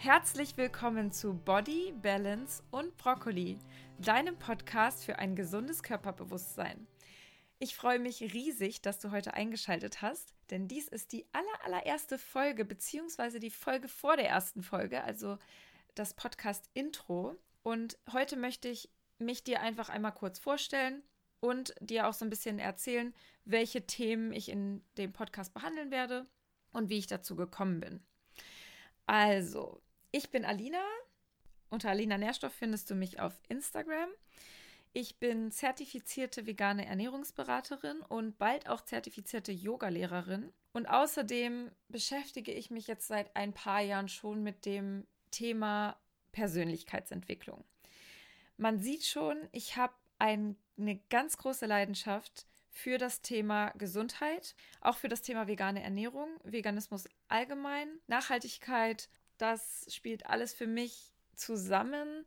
Herzlich willkommen zu Body, Balance und Brokkoli, deinem Podcast für ein gesundes Körperbewusstsein. Ich freue mich riesig, dass du heute eingeschaltet hast, denn dies ist die aller, allererste Folge, beziehungsweise die Folge vor der ersten Folge, also das Podcast-Intro. Und heute möchte ich mich dir einfach einmal kurz vorstellen und dir auch so ein bisschen erzählen, welche Themen ich in dem Podcast behandeln werde und wie ich dazu gekommen bin. Also, ich bin Alina. Unter Alina Nährstoff findest du mich auf Instagram. Ich bin zertifizierte vegane Ernährungsberaterin und bald auch zertifizierte Yogalehrerin. Und außerdem beschäftige ich mich jetzt seit ein paar Jahren schon mit dem Thema Persönlichkeitsentwicklung. Man sieht schon, ich habe ein, eine ganz große Leidenschaft für das Thema Gesundheit, auch für das Thema vegane Ernährung, Veganismus allgemein, Nachhaltigkeit das spielt alles für mich zusammen.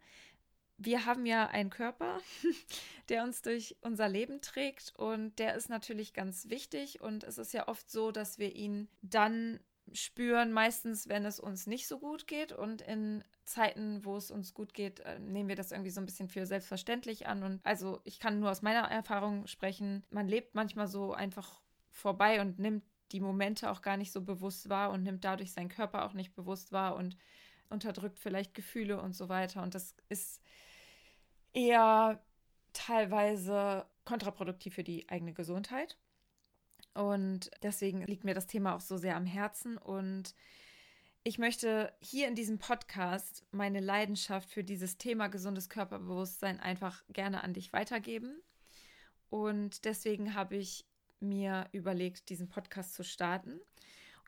Wir haben ja einen Körper, der uns durch unser Leben trägt und der ist natürlich ganz wichtig. Und es ist ja oft so, dass wir ihn dann spüren, meistens wenn es uns nicht so gut geht. Und in Zeiten, wo es uns gut geht, äh, nehmen wir das irgendwie so ein bisschen für selbstverständlich an. Und also ich kann nur aus meiner Erfahrung sprechen, man lebt manchmal so einfach vorbei und nimmt die Momente auch gar nicht so bewusst wahr und nimmt dadurch seinen Körper auch nicht bewusst wahr und unterdrückt vielleicht Gefühle und so weiter. Und das ist eher teilweise kontraproduktiv für die eigene Gesundheit. Und deswegen liegt mir das Thema auch so sehr am Herzen. Und ich möchte hier in diesem Podcast meine Leidenschaft für dieses Thema gesundes Körperbewusstsein einfach gerne an dich weitergeben. Und deswegen habe ich mir überlegt, diesen Podcast zu starten.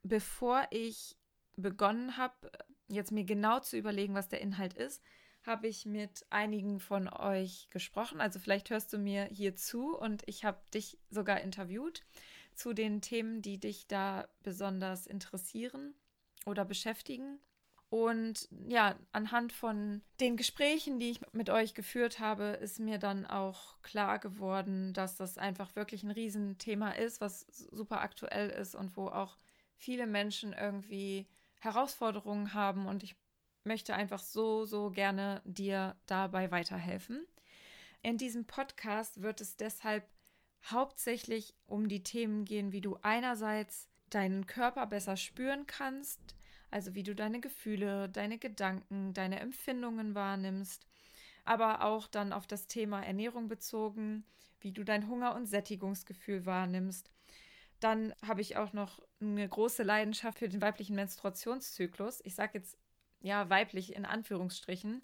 Bevor ich begonnen habe, jetzt mir genau zu überlegen, was der Inhalt ist, habe ich mit einigen von euch gesprochen. Also vielleicht hörst du mir hier zu und ich habe dich sogar interviewt zu den Themen, die dich da besonders interessieren oder beschäftigen. Und ja, anhand von den Gesprächen, die ich mit euch geführt habe, ist mir dann auch klar geworden, dass das einfach wirklich ein Riesenthema ist, was super aktuell ist und wo auch viele Menschen irgendwie Herausforderungen haben. Und ich möchte einfach so, so gerne dir dabei weiterhelfen. In diesem Podcast wird es deshalb hauptsächlich um die Themen gehen, wie du einerseits deinen Körper besser spüren kannst, also wie du deine Gefühle, deine Gedanken, deine Empfindungen wahrnimmst, aber auch dann auf das Thema Ernährung bezogen, wie du dein Hunger- und Sättigungsgefühl wahrnimmst. Dann habe ich auch noch eine große Leidenschaft für den weiblichen Menstruationszyklus. Ich sage jetzt ja weiblich in Anführungsstrichen,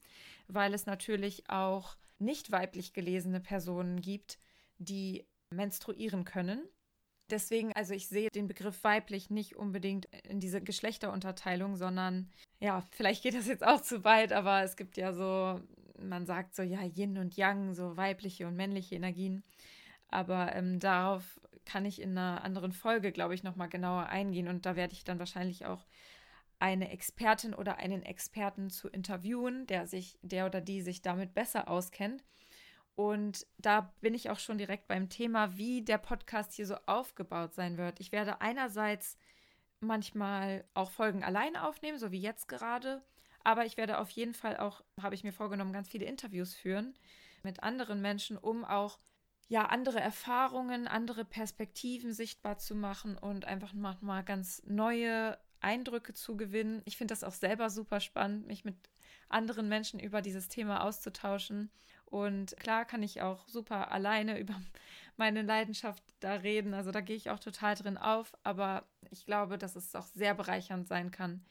weil es natürlich auch nicht weiblich gelesene Personen gibt, die menstruieren können. Deswegen, also ich sehe den Begriff weiblich nicht unbedingt in diese Geschlechterunterteilung, sondern ja, vielleicht geht das jetzt auch zu weit, aber es gibt ja so, man sagt so, ja, Yin und Yang, so weibliche und männliche Energien. Aber ähm, darauf kann ich in einer anderen Folge, glaube ich, nochmal genauer eingehen. Und da werde ich dann wahrscheinlich auch eine Expertin oder einen Experten zu interviewen, der sich, der oder die sich damit besser auskennt und da bin ich auch schon direkt beim Thema, wie der Podcast hier so aufgebaut sein wird. Ich werde einerseits manchmal auch Folgen alleine aufnehmen, so wie jetzt gerade. Aber ich werde auf jeden Fall auch, habe ich mir vorgenommen, ganz viele Interviews führen mit anderen Menschen, um auch ja andere Erfahrungen, andere Perspektiven sichtbar zu machen und einfach mal ganz neue Eindrücke zu gewinnen. Ich finde das auch selber super spannend, mich mit anderen Menschen über dieses Thema auszutauschen. Und klar kann ich auch super alleine über meine Leidenschaft da reden. Also da gehe ich auch total drin auf. Aber ich glaube, dass es auch sehr bereichernd sein kann,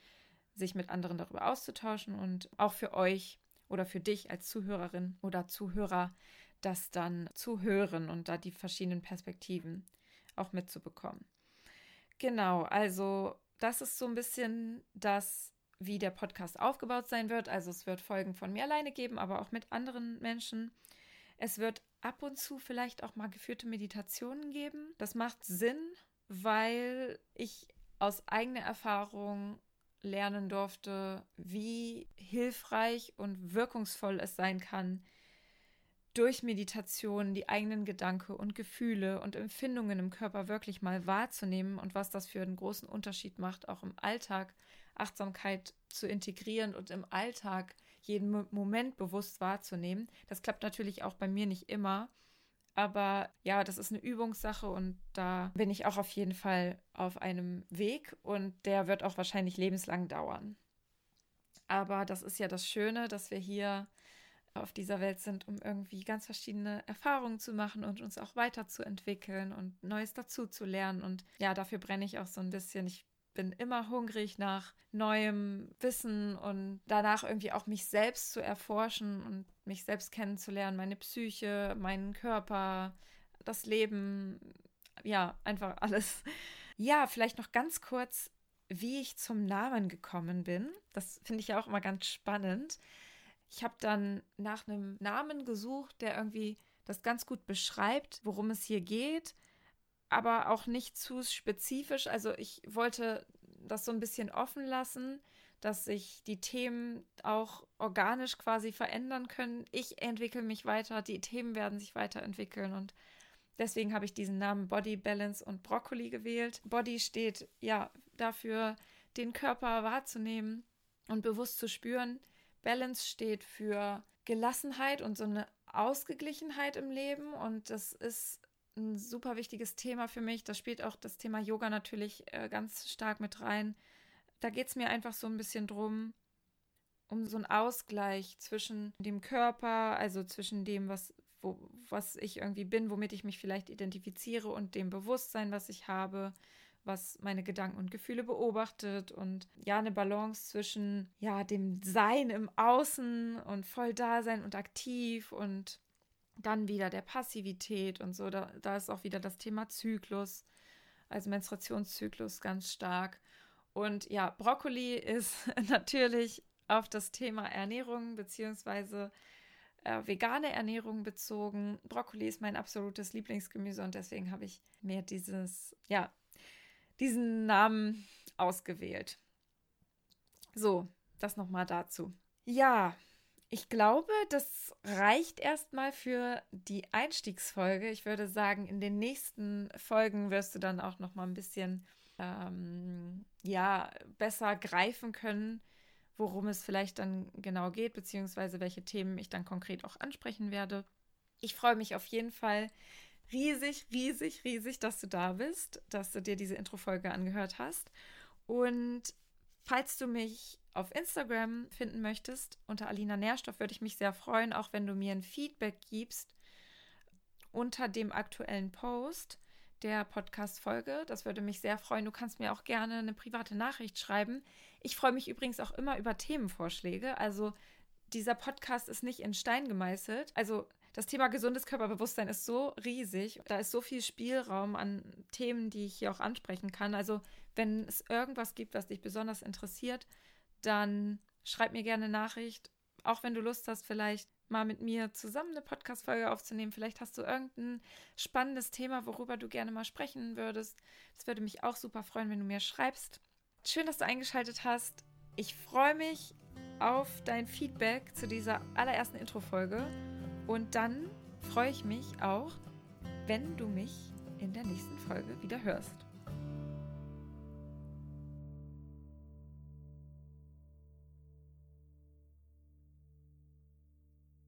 sich mit anderen darüber auszutauschen und auch für euch oder für dich als Zuhörerin oder Zuhörer das dann zu hören und da die verschiedenen Perspektiven auch mitzubekommen. Genau, also das ist so ein bisschen das wie der Podcast aufgebaut sein wird. Also es wird Folgen von mir alleine geben, aber auch mit anderen Menschen. Es wird ab und zu vielleicht auch mal geführte Meditationen geben. Das macht Sinn, weil ich aus eigener Erfahrung lernen durfte, wie hilfreich und wirkungsvoll es sein kann, durch Meditation die eigenen Gedanken und Gefühle und Empfindungen im Körper wirklich mal wahrzunehmen und was das für einen großen Unterschied macht, auch im Alltag Achtsamkeit zu integrieren und im Alltag jeden Moment bewusst wahrzunehmen. Das klappt natürlich auch bei mir nicht immer. Aber ja, das ist eine Übungssache und da bin ich auch auf jeden Fall auf einem Weg und der wird auch wahrscheinlich lebenslang dauern. Aber das ist ja das Schöne, dass wir hier auf dieser Welt sind, um irgendwie ganz verschiedene Erfahrungen zu machen und uns auch weiterzuentwickeln und Neues dazu zu lernen. Und ja, dafür brenne ich auch so ein bisschen. Ich bin immer hungrig nach neuem Wissen und danach irgendwie auch mich selbst zu erforschen und mich selbst kennenzulernen, meine Psyche, meinen Körper, das Leben, ja, einfach alles. Ja, vielleicht noch ganz kurz, wie ich zum Namen gekommen bin. Das finde ich ja auch immer ganz spannend. Ich habe dann nach einem Namen gesucht, der irgendwie das ganz gut beschreibt, worum es hier geht, aber auch nicht zu spezifisch. Also ich wollte das so ein bisschen offen lassen, dass sich die Themen auch organisch quasi verändern können. Ich entwickle mich weiter, die Themen werden sich weiterentwickeln und deswegen habe ich diesen Namen Body Balance und Broccoli gewählt. Body steht ja dafür, den Körper wahrzunehmen und bewusst zu spüren. Balance steht für Gelassenheit und so eine Ausgeglichenheit im Leben und das ist ein super wichtiges Thema für mich. Das spielt auch das Thema Yoga natürlich äh, ganz stark mit rein. Da geht es mir einfach so ein bisschen drum, um so einen Ausgleich zwischen dem Körper, also zwischen dem, was, wo, was ich irgendwie bin, womit ich mich vielleicht identifiziere und dem Bewusstsein, was ich habe, was meine Gedanken und Gefühle beobachtet und ja, eine Balance zwischen ja, dem Sein im Außen und voll da sein und aktiv und dann wieder der Passivität und so. Da, da ist auch wieder das Thema Zyklus, also Menstruationszyklus ganz stark. Und ja, Brokkoli ist natürlich auf das Thema Ernährung beziehungsweise äh, vegane Ernährung bezogen. Brokkoli ist mein absolutes Lieblingsgemüse und deswegen habe ich mir dieses, ja, diesen Namen ausgewählt. So, das nochmal dazu. Ja, ich glaube, das reicht erstmal für die Einstiegsfolge. Ich würde sagen, in den nächsten Folgen wirst du dann auch noch mal ein bisschen ähm, ja besser greifen können, worum es vielleicht dann genau geht, beziehungsweise welche Themen ich dann konkret auch ansprechen werde. Ich freue mich auf jeden Fall riesig, riesig, riesig, dass du da bist, dass du dir diese Intro-Folge angehört hast. Und falls du mich auf Instagram finden möchtest, unter Alina Nährstoff, würde ich mich sehr freuen, auch wenn du mir ein Feedback gibst unter dem aktuellen Post der Podcast-Folge. Das würde mich sehr freuen. Du kannst mir auch gerne eine private Nachricht schreiben. Ich freue mich übrigens auch immer über Themenvorschläge. Also dieser Podcast ist nicht in Stein gemeißelt. Also das Thema gesundes Körperbewusstsein ist so riesig. Da ist so viel Spielraum an Themen, die ich hier auch ansprechen kann. Also wenn es irgendwas gibt, was dich besonders interessiert, dann schreib mir gerne Nachricht. Auch wenn du Lust hast, vielleicht mal mit mir zusammen eine Podcast-Folge aufzunehmen. Vielleicht hast du irgendein spannendes Thema, worüber du gerne mal sprechen würdest. Das würde mich auch super freuen, wenn du mir schreibst. Schön, dass du eingeschaltet hast. Ich freue mich auf dein Feedback zu dieser allerersten Intro-Folge. Und dann freue ich mich auch, wenn du mich in der nächsten Folge wieder hörst.